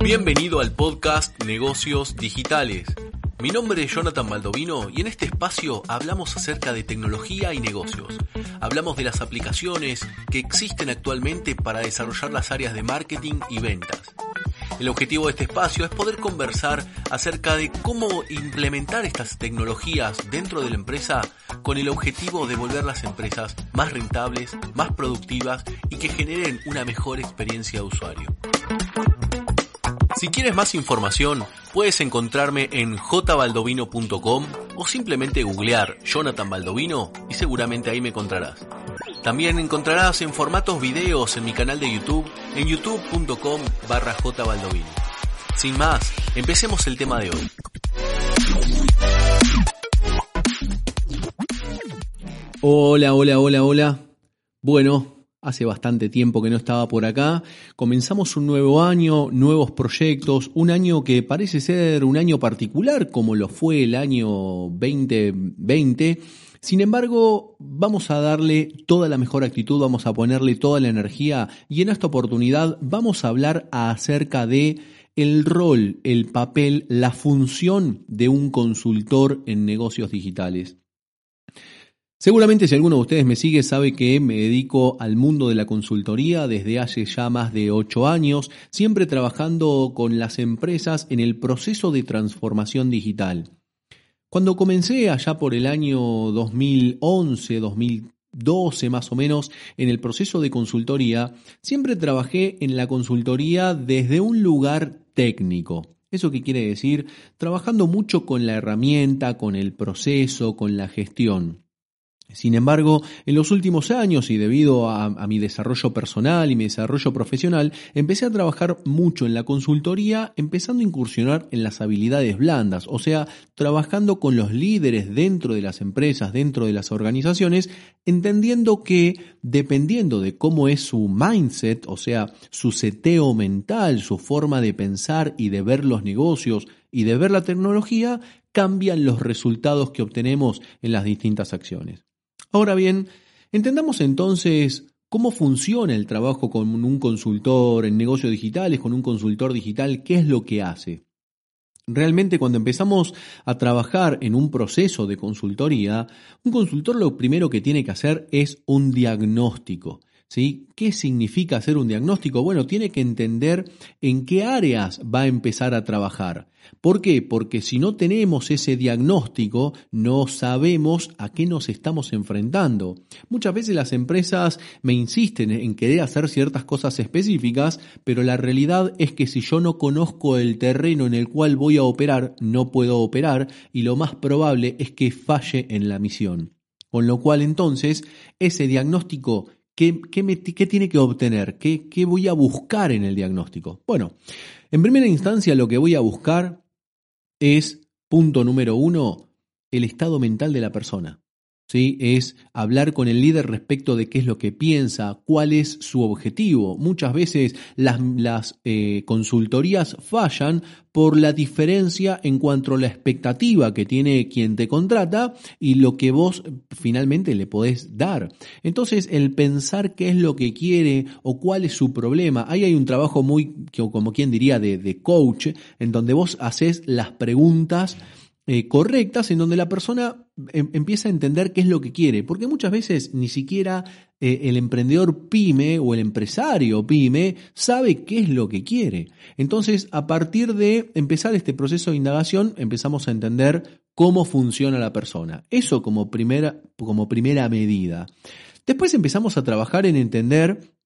Bienvenido al podcast Negocios Digitales. Mi nombre es Jonathan Baldovino y en este espacio hablamos acerca de tecnología y negocios. Hablamos de las aplicaciones que existen actualmente para desarrollar las áreas de marketing y ventas. El objetivo de este espacio es poder conversar acerca de cómo implementar estas tecnologías dentro de la empresa con el objetivo de volver las empresas más rentables, más productivas y que generen una mejor experiencia de usuario. Si quieres más información, puedes encontrarme en jbaldovino.com o simplemente googlear Jonathan Baldovino y seguramente ahí me encontrarás. También encontrarás en formatos videos en mi canal de YouTube en youtube.com barra jbaldovino. Sin más, empecemos el tema de hoy. Hola, hola, hola, hola. Bueno, Hace bastante tiempo que no estaba por acá. Comenzamos un nuevo año, nuevos proyectos, un año que parece ser un año particular como lo fue el año 2020. Sin embargo, vamos a darle toda la mejor actitud, vamos a ponerle toda la energía y en esta oportunidad vamos a hablar acerca de el rol, el papel, la función de un consultor en negocios digitales. Seguramente si alguno de ustedes me sigue sabe que me dedico al mundo de la consultoría desde hace ya más de ocho años, siempre trabajando con las empresas en el proceso de transformación digital. Cuando comencé allá por el año 2011, 2012 más o menos, en el proceso de consultoría, siempre trabajé en la consultoría desde un lugar técnico. ¿Eso qué quiere decir? Trabajando mucho con la herramienta, con el proceso, con la gestión. Sin embargo, en los últimos años y debido a, mi desarrollo personal y mi desarrollo profesional, empecé a trabajar mucho en la consultoría, empezando a incursionar en las habilidades blandas, o sea, trabajando con los líderes dentro de las empresas, dentro de las organizaciones, entendiendo que dependiendo de cómo es su mindset, o sea, su seteo mental, su forma de pensar y de ver los negocios y de ver la tecnología, cambian los resultados que obtenemos en las distintas acciones. Ahora bien, entendamos entonces cómo funciona el trabajo con un consultor en negocios digitales, con un consultor digital, qué es lo que hace. Realmente cuando empezamos a trabajar en un proceso de consultoría, un consultor lo primero que tiene que hacer es un diagnóstico. ¿Qué significa hacer un diagnóstico? Bueno, tiene que entender en qué áreas va a empezar a trabajar. ¿Por qué? Porque si no tenemos ese diagnóstico, no sabemos a qué nos estamos enfrentando. Muchas veces las empresas me insisten en querer hacer ciertas cosas específicas, pero la realidad es que si yo no conozco el terreno en el cual voy a operar, no puedo operar y lo más probable es que falle en la misión. Con lo cual entonces ese diagnóstico ¿Qué, tiene que obtener? ¿Qué, ¿Qué voy a buscar en el diagnóstico? Bueno, en primera instancia lo que voy a buscar es, punto número uno, el estado mental de la persona. ¿Sí? Es hablar con el líder respecto de qué es lo que piensa, cuál es su objetivo. Muchas veces las, las eh, consultorías fallan por la diferencia en cuanto a la expectativa que tiene quien te contrata y lo que vos finalmente le podés dar. Entonces, el pensar qué es lo que quiere o cuál es su problema, ahí hay un trabajo muy, como quien diría, de, de coach, en donde vos haces las preguntas eh, correctas en donde la persona em, empieza a entender qué es lo que quiere, porque muchas veces ni siquiera eh, el emprendedor pyme o el empresario pyme sabe qué es lo que quiere. Entonces, a partir de empezar este proceso de indagación, empezamos a entender cómo funciona la persona. Eso como primera, como primera medida. Después empezamos a trabajar en entender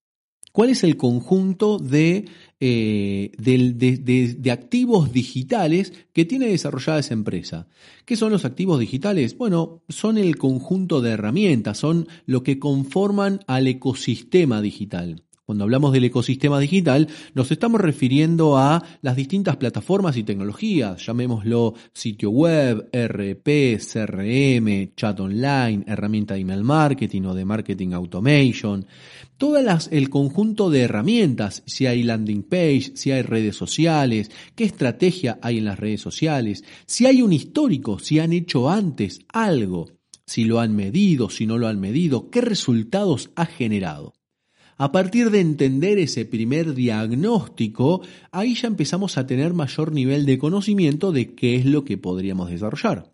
cuál es el conjunto de eh, de, activos digitales que tiene desarrollada esa empresa. ¿Qué son los activos digitales? Bueno, son el conjunto de herramientas, son lo que conforman al ecosistema digital. Cuando hablamos del ecosistema digital, nos estamos refiriendo a las distintas plataformas y tecnologías, llamémoslo sitio web, RP, CRM, chat online, herramienta de email marketing o de marketing automation, todas el conjunto de herramientas, si hay landing page, si hay redes sociales, qué estrategia hay en las redes sociales, si hay un histórico, si han hecho antes algo, si lo han medido, si no lo han medido, qué resultados ha generado. A partir de entender ese primer diagnóstico, ahí ya empezamos a tener mayor nivel de conocimiento de qué es lo que podríamos desarrollar.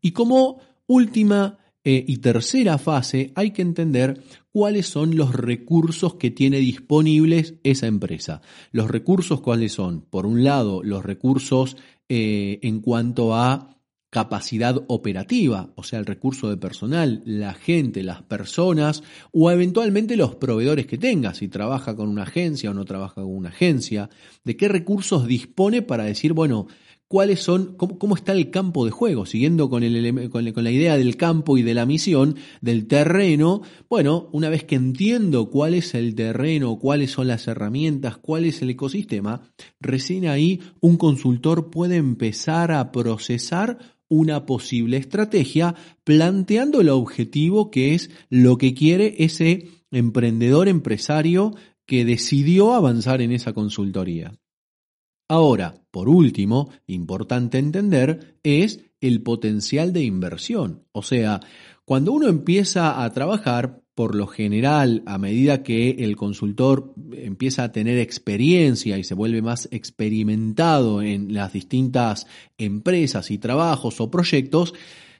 Y como última eh, y tercera fase, hay que entender cuáles son los recursos que tiene disponibles esa empresa. Los recursos cuáles son? Por un lado, los recursos eh, en cuanto a capacidad operativa, o sea, el recurso de personal, la gente, las personas o eventualmente los proveedores que tenga, si trabaja con una agencia o no trabaja con una agencia, de qué recursos dispone para decir, bueno, cuáles son, cómo, está el campo de juego, siguiendo con, el, con, la idea del campo y de la misión, del terreno. Bueno, una vez que entiendo cuál es el terreno, cuáles son las herramientas, cuál es el ecosistema, recién ahí un consultor puede empezar a procesar una posible estrategia planteando el objetivo que es lo que quiere ese emprendedor empresario que decidió avanzar en esa consultoría. Ahora, por último, importante entender, es el potencial de inversión. O sea, cuando uno empieza a trabajar, por lo general, a medida que el consultor empieza a tener experiencia y se vuelve más experimentado en las distintas empresas y trabajos o proyectos,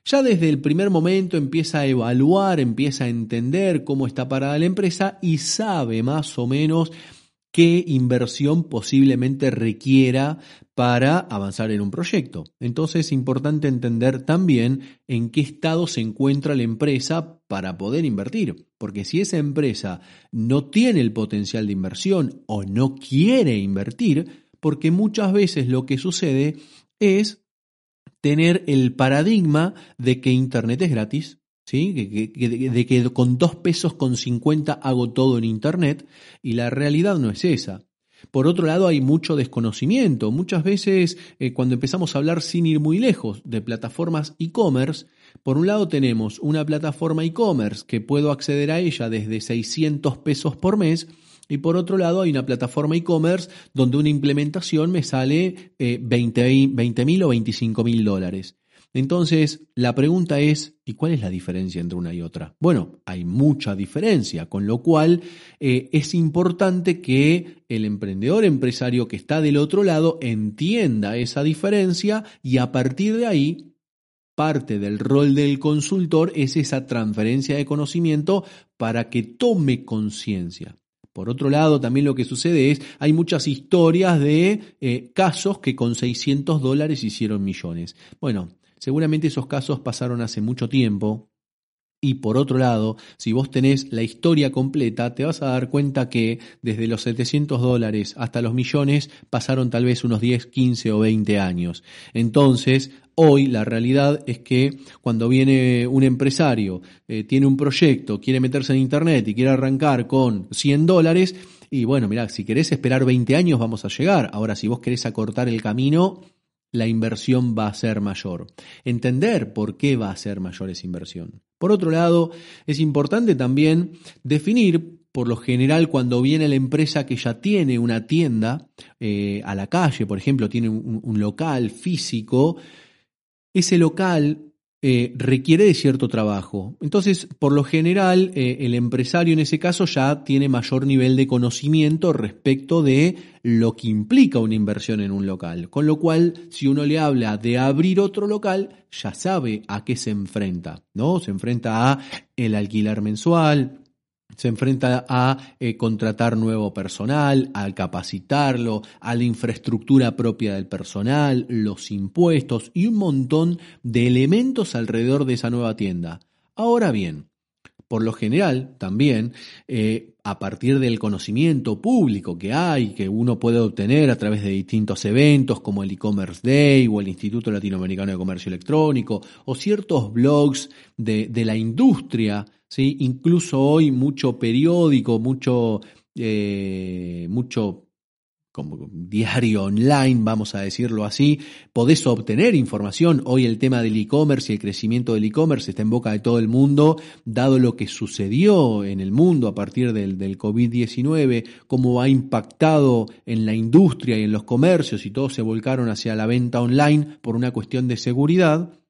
ya desde el primer momento empieza a evaluar, empieza a entender cómo está parada la empresa y sabe más o menos qué inversión posiblemente requiera para avanzar en un proyecto. Entonces es importante entender también en qué estado se encuentra la empresa para poder invertir, porque si esa empresa no tiene el potencial de inversión o no quiere invertir, porque muchas veces lo que sucede es tener el paradigma de que Internet es gratis, ¿sí? de que con dos pesos con 50 hago todo en Internet y la realidad no es esa. Por otro lado, hay mucho desconocimiento. Muchas veces, eh, cuando empezamos a hablar sin ir muy lejos de plataformas e-commerce, por un lado tenemos una plataforma e-commerce que puedo acceder a ella desde 600 pesos por mes y por otro lado hay una plataforma e-commerce donde una implementación me sale 20 eh, mil o 25 mil dólares. Entonces, la pregunta es, ¿y cuál es la diferencia entre una y otra? Bueno, hay mucha diferencia, con lo cual eh, es importante que el emprendedor empresario que está del otro lado entienda esa diferencia y a partir de ahí parte del rol del consultor es esa transferencia de conocimiento para que tome conciencia. Por otro lado, también lo que sucede es, hay muchas historias de eh, casos que con 600 dólares hicieron millones. Bueno, Seguramente esos casos pasaron hace mucho tiempo. Y por otro lado, si vos tenés la historia completa, te vas a dar cuenta que desde los 700 dólares hasta los millones pasaron tal vez unos 10, 15 o 20 años. Entonces, hoy la realidad es que cuando viene un empresario, eh, tiene un proyecto, quiere meterse en Internet y quiere arrancar con 100 dólares, y bueno, mirá, si querés esperar 20 años vamos a llegar. Ahora, si vos querés acortar el camino, la inversión va a ser mayor. Entender por qué va a ser mayor esa inversión. Por otro lado, es importante también definir, por lo general, cuando viene la empresa que ya tiene una tienda eh, a la calle, por ejemplo, tiene un local físico, ese local eh, requiere de cierto trabajo. Entonces, por lo general, eh, el empresario en ese caso ya tiene mayor nivel de conocimiento respecto de lo que implica una inversión en un local. Con lo cual, si uno le habla de abrir otro local, ya sabe a qué se enfrenta, ¿no? Se enfrenta a el alquiler mensual, se enfrenta a eh, contratar nuevo personal, a capacitarlo, a la infraestructura propia del personal, los impuestos y un montón de elementos alrededor de esa nueva tienda. Ahora bien, por lo general, también, eh, a partir del conocimiento público que hay, que uno puede obtener a través de distintos eventos como el e-commerce day o el Instituto Latinoamericano de Comercio Electrónico o ciertos blogs de, de la industria ¿sí? Incluso hoy mucho periódico, mucho, eh, mucho como diario online, vamos a decirlo así, podés obtener información. Hoy el tema del e-commerce y el crecimiento del e-commerce está en boca de todo el mundo, dado lo que sucedió en el mundo a partir del, del COVID-19, cómo ha impactado en la industria y en los comercios y todos se volcaron hacia la venta online por una cuestión de seguridad.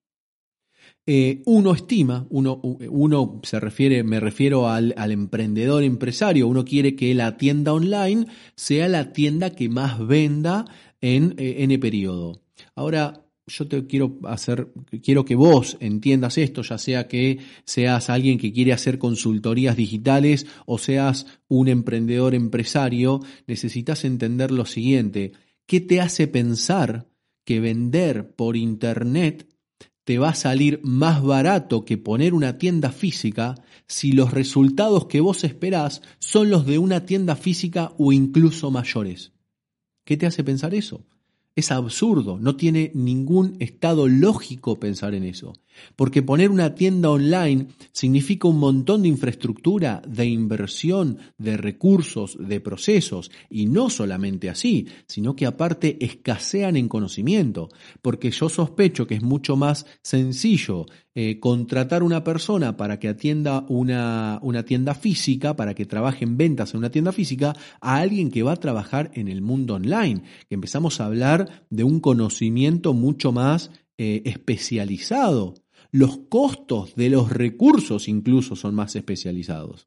Eh, uno estima, uno, uno, se refiere, me refiero al, emprendedor empresario, uno quiere que la tienda online sea la tienda que más venda en eh, N periodo. Ahora, yo te quiero hacer, quiero que vos entiendas esto, ya sea que seas alguien que quiere hacer consultorías digitales o seas un emprendedor empresario, necesitas entender lo siguiente. ¿Qué te hace pensar que vender por internet te va a salir más barato que poner una tienda física si los resultados que vos esperás son los de una tienda física o incluso mayores. ¿Qué te hace pensar eso? Es absurdo, no tiene ningún estado lógico pensar en eso. Porque poner una tienda online significa un montón de infraestructura, de inversión, de recursos, de procesos. Y no solamente así, sino que aparte escasean en conocimiento. Porque yo sospecho que es mucho más sencillo eh, contratar una persona para que atienda una, una tienda física, para que trabaje en ventas en una tienda física, a alguien que va a trabajar en el mundo online. Que empezamos a hablar de un conocimiento mucho más eh, especializado. Los costos de los recursos incluso son más especializados.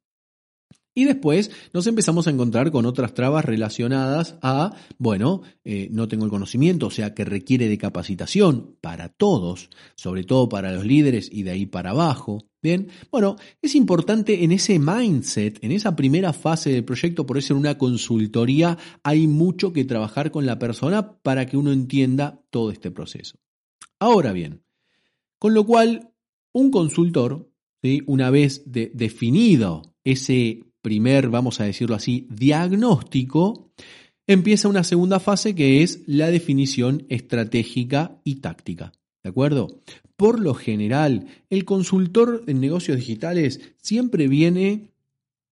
Y después nos empezamos a encontrar con otras trabas relacionadas a, bueno, eh, no tengo el conocimiento, o sea, que requiere de capacitación para todos, sobre todo para los líderes y de ahí para abajo. Bien, bueno, es importante en ese mindset, en esa primera fase del proyecto, por eso en una consultoría hay mucho que trabajar con la persona para que uno entienda todo este proceso. Ahora bien, con lo cual, un consultor, una vez definido ese primer, vamos a decirlo así, diagnóstico, empieza una segunda fase que es la definición estratégica y táctica. ¿De acuerdo? Por lo general, el consultor en negocios digitales siempre viene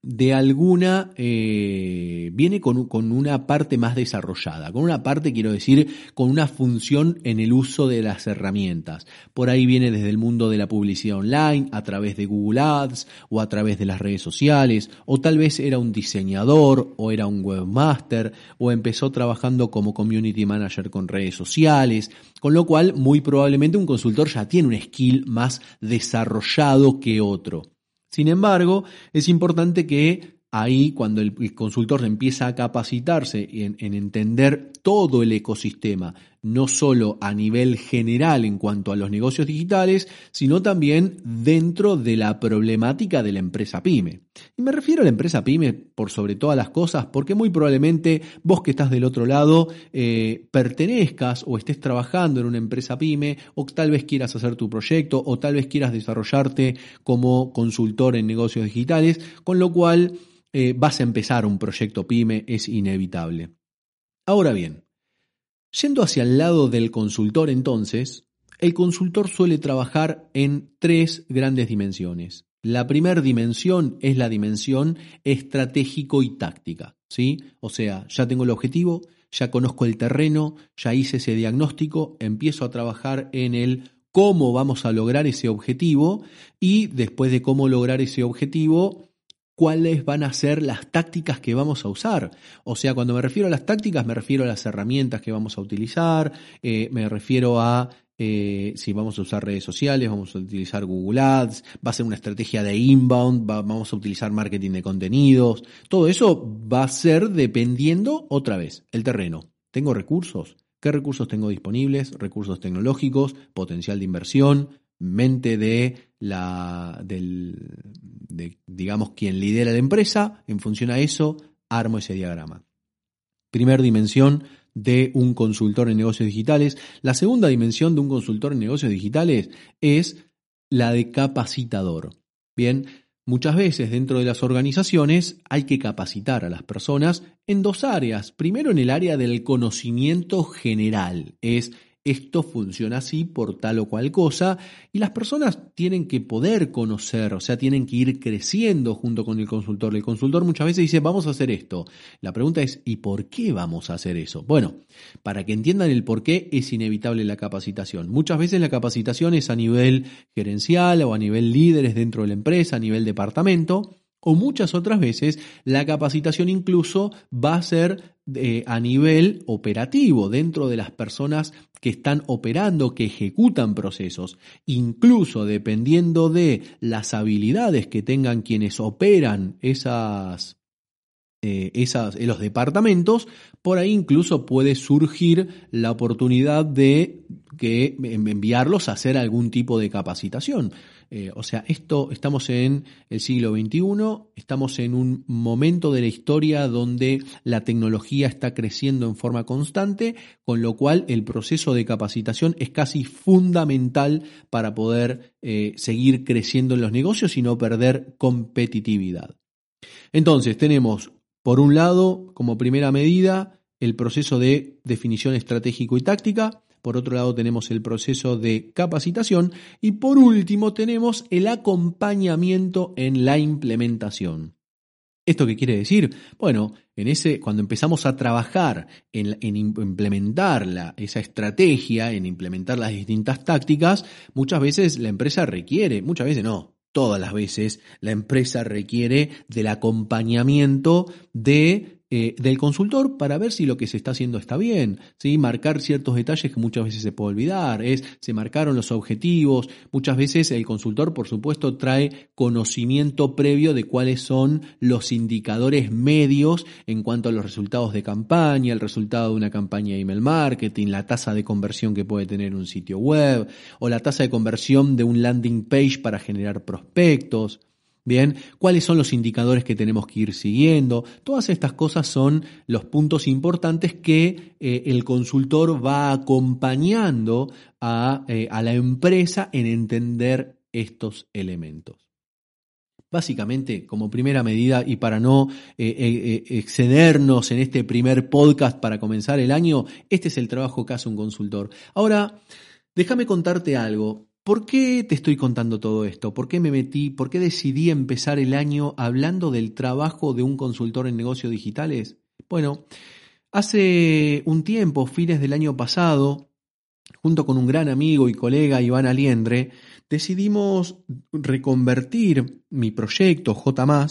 de alguna, eh, viene con, con, una parte más desarrollada, con una parte, quiero decir, con una función en el uso de las herramientas. Por ahí viene desde el mundo de la publicidad online, a través de Google Ads o a través de las redes sociales, o tal vez era un diseñador o era un webmaster o empezó trabajando como community manager con redes sociales, con lo cual muy probablemente un consultor ya tiene un skill más desarrollado que otro. Sin embargo, es importante que ahí, cuando el, consultor empieza a capacitarse en, en entender todo el ecosistema, no solo a nivel general en cuanto a los negocios digitales, sino también dentro de la problemática de la empresa pyme. Y me refiero a la empresa pyme por sobre todas las cosas, porque muy probablemente vos que estás del otro lado eh, pertenezcas o estés trabajando en una empresa pyme, o tal vez quieras hacer tu proyecto, o tal vez quieras desarrollarte como consultor en negocios digitales, con lo cual eh, vas a empezar un proyecto pyme, es inevitable. Ahora bien, Yendo hacia el lado del consultor entonces, el consultor suele trabajar en tres grandes dimensiones. La primera dimensión es la dimensión estratégico y táctica, ¿sí? O sea, ya tengo el objetivo, ya conozco el terreno, ya hice ese diagnóstico, empiezo a trabajar en el cómo vamos a lograr ese objetivo y después de cómo lograr ese objetivo, cuáles van a ser las tácticas que vamos a usar. O sea, cuando me refiero a las tácticas, me refiero a las herramientas que vamos a utilizar, eh, me refiero a eh, si vamos a usar redes sociales, vamos a utilizar Google Ads, va a ser una estrategia de inbound, vamos a utilizar marketing de contenidos. Todo eso va a ser dependiendo, otra vez, el terreno. ¿Tengo recursos? ¿Qué recursos tengo disponibles? Recursos tecnológicos, potencial de inversión, mente de la, del, de, digamos, quien lidera la empresa, en función a eso, armo ese diagrama. Primer dimensión de un consultor en negocios digitales. La segunda dimensión de un consultor en negocios digitales es la de capacitador. Bien, muchas veces dentro de las organizaciones hay que capacitar a las personas en dos áreas. Primero en el área del conocimiento general, es esto funciona así por tal o cual cosa y las personas tienen que poder conocer, o sea, tienen que ir creciendo junto con el consultor. El consultor muchas veces dice, vamos a hacer esto. La pregunta es, ¿y por qué vamos a hacer eso? Bueno, para que entiendan el por qué es inevitable la capacitación. Muchas veces la capacitación es a nivel gerencial o a nivel líderes dentro de la empresa, a nivel departamento. O muchas otras veces la capacitación incluso va a ser eh, a nivel operativo, dentro de las personas que están operando, que ejecutan procesos. Incluso dependiendo de las habilidades que tengan quienes operan esas eh, esas, en los departamentos, por ahí incluso puede surgir la oportunidad de que enviarlos a hacer algún tipo de capacitación. Eh, o sea, esto estamos en el siglo XXI, estamos en un momento de la historia donde la tecnología está creciendo en forma constante, con lo cual el proceso de capacitación es casi fundamental para poder eh, seguir creciendo en los negocios y no perder competitividad. Entonces, tenemos por un lado, como primera medida, el proceso de definición estratégico y táctica. Por otro lado, tenemos el proceso de capacitación. Y por último, tenemos el acompañamiento en la implementación. ¿Esto qué quiere decir? Bueno, en ese, cuando empezamos a trabajar en, en, implementar esa estrategia, en implementar las distintas tácticas, muchas veces la empresa requiere, muchas veces no, todas las veces la empresa requiere del acompañamiento de eh, del consultor para ver si lo que se está haciendo está bien, ¿sí? marcar ciertos detalles que muchas veces se puede olvidar, es se marcaron los objetivos, muchas veces el consultor por supuesto trae conocimiento previo de cuáles son los indicadores medios en cuanto a los resultados de campaña, el resultado de una campaña de email marketing, la tasa de conversión que puede tener un sitio web o la tasa de conversión de un landing page para generar prospectos. Bien, ¿cuáles son los indicadores que tenemos que ir siguiendo? Todas estas cosas son los puntos importantes que eh, el consultor va acompañando a, eh, a la empresa en entender estos elementos. Básicamente, como primera medida y para no eh, excedernos en este primer podcast para comenzar el año, este es el trabajo que hace un consultor. Ahora, déjame contarte algo. ¿Por qué te estoy contando todo esto? ¿Por qué me metí? ¿Por qué decidí empezar el año hablando del trabajo de un consultor en negocios digitales? Bueno, hace un tiempo, fines del año pasado, junto con un gran amigo y colega Iván Aliendre, decidimos reconvertir mi proyecto J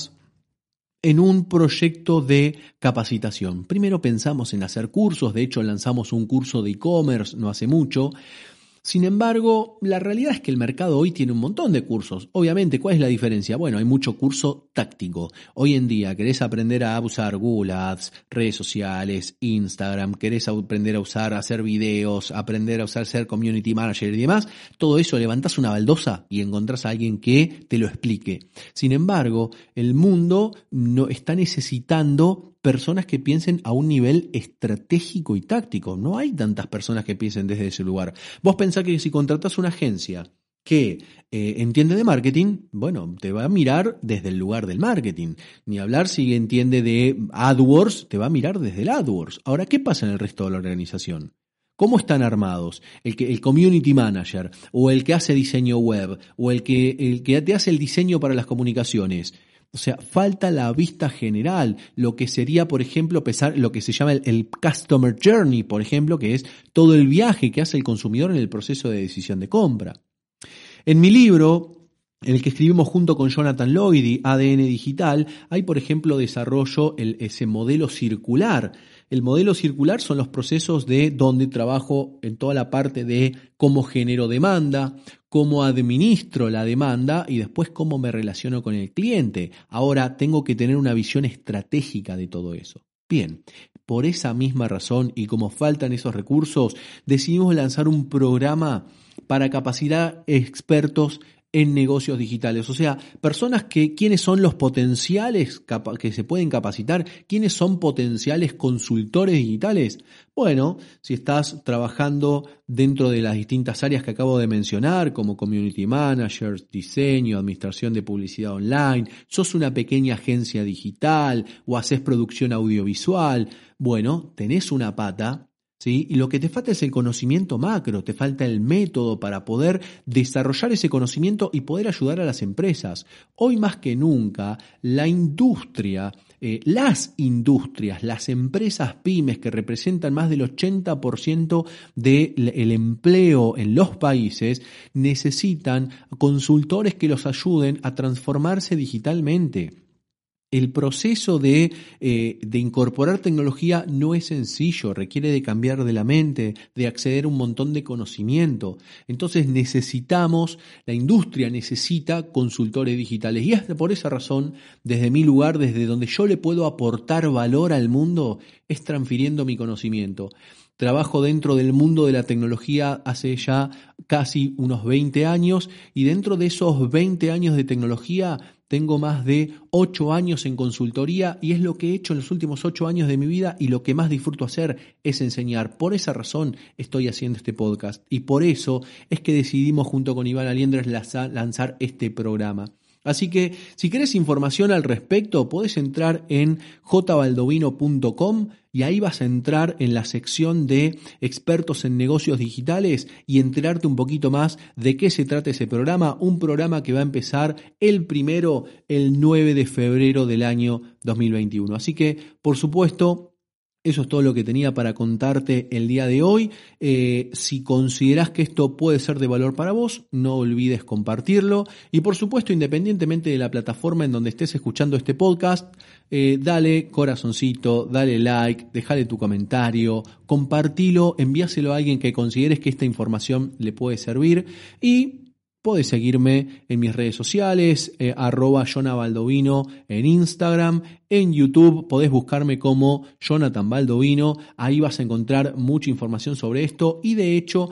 en un proyecto de capacitación. Primero pensamos en hacer cursos, de hecho lanzamos un curso de e-commerce no hace mucho, sin embargo, la realidad es que el mercado hoy tiene un montón de cursos. Obviamente, ¿cuál es la diferencia? Bueno, hay mucho curso táctico. Hoy en día querés aprender a usar Google Ads, redes sociales, Instagram, querés aprender a usar, hacer videos, aprender a usar ser community manager y demás. Todo eso levantás una baldosa y encontrás a alguien que te lo explique. Sin embargo, el mundo no está necesitando personas que piensen a un nivel estratégico y táctico. No hay tantas personas que piensen desde ese lugar. Vos pensás que si contratas una agencia que eh, entiende de marketing, bueno, te va a mirar desde el lugar del marketing. Ni hablar si entiende de AdWords, te va a mirar desde el AdWords. Ahora, ¿qué pasa en el resto de la organización? ¿Cómo están armados? El, que, el community manager, o el que hace diseño web, o el que, el que te hace el diseño para las comunicaciones. O sea, falta la vista general, lo que sería, por ejemplo, pesar, lo que se llama el, Customer Journey, por ejemplo, que es todo el viaje que hace el consumidor en el proceso de decisión de compra. En mi libro, en el que escribimos junto con Jonathan Lloyd, ADN Digital, hay, por ejemplo, desarrollo ese modelo circular el modelo circular son los procesos de donde trabajo en toda la parte de cómo genero demanda, cómo administro la demanda y después cómo me relaciono con el cliente. Ahora tengo que tener una visión estratégica de todo eso. Bien, por esa misma razón y como faltan esos recursos, decidimos lanzar un programa para capacitar expertos en negocios digitales. O sea, personas que, ¿quiénes son los potenciales que se pueden capacitar? ¿Quiénes son potenciales consultores digitales? Bueno, si estás trabajando dentro de las distintas áreas que acabo de mencionar, como community managers, diseño, administración de publicidad online, sos una pequeña agencia digital o haces producción audiovisual, bueno, tenés una pata y lo que te falta es el conocimiento macro, te falta el método para poder desarrollar ese conocimiento y poder ayudar a las empresas. Hoy más que nunca, la industria, eh, las industrias, las empresas pymes que representan más del 80% del empleo en los países, necesitan consultores que los ayuden a transformarse digitalmente. El proceso de, eh, de, incorporar tecnología no es sencillo, requiere de cambiar de la mente, de acceder a un montón de conocimiento. Entonces necesitamos, la industria necesita consultores digitales. Y es por esa razón, desde mi lugar, desde donde yo le puedo aportar valor al mundo, es transfiriendo mi conocimiento. Trabajo dentro del mundo de la tecnología hace ya casi unos 20 años y dentro de esos 20 años de tecnología tengo más de ocho años en consultoría y es lo que he hecho en los últimos ocho años de mi vida y lo que más disfruto hacer es enseñar. Por esa razón estoy haciendo este podcast y por eso es que decidimos junto con Iván Aliendres lanzar este programa. Así que si querés información al respecto, podés entrar en jbaldovino.com y ahí vas a entrar en la sección de expertos en negocios digitales y enterarte un poquito más de qué se trata ese programa, un programa que va a empezar el primero, el 9 de febrero del año 2021. Así que, por supuesto, eso es todo lo que tenía para contarte el día de hoy. Eh, si consideras que esto puede ser de valor para vos, no olvides compartirlo. Y por supuesto, independientemente de la plataforma en donde estés escuchando este podcast, eh, dale corazoncito, dale like, déjale tu comentario, compartilo, envíaselo a alguien que consideres que esta información le puede servir. Y Podés seguirme en mis redes sociales, eh, arroba Jonah en Instagram, en YouTube podés buscarme como Jonathan Baldovino, ahí vas a encontrar mucha información sobre esto y de hecho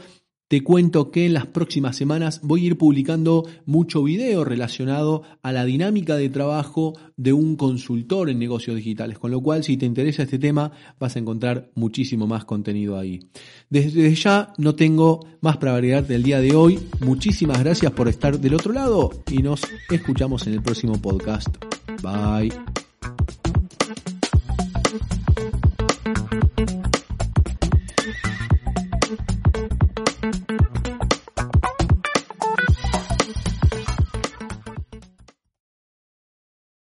te cuento que en las próximas semanas voy a ir publicando mucho video relacionado a la dinámica de trabajo de un consultor en negocios digitales, con lo cual si te interesa este tema vas a encontrar muchísimo más contenido ahí. Desde ya no tengo más para del día de hoy. Muchísimas gracias por estar del otro lado y nos escuchamos en el próximo podcast. Bye.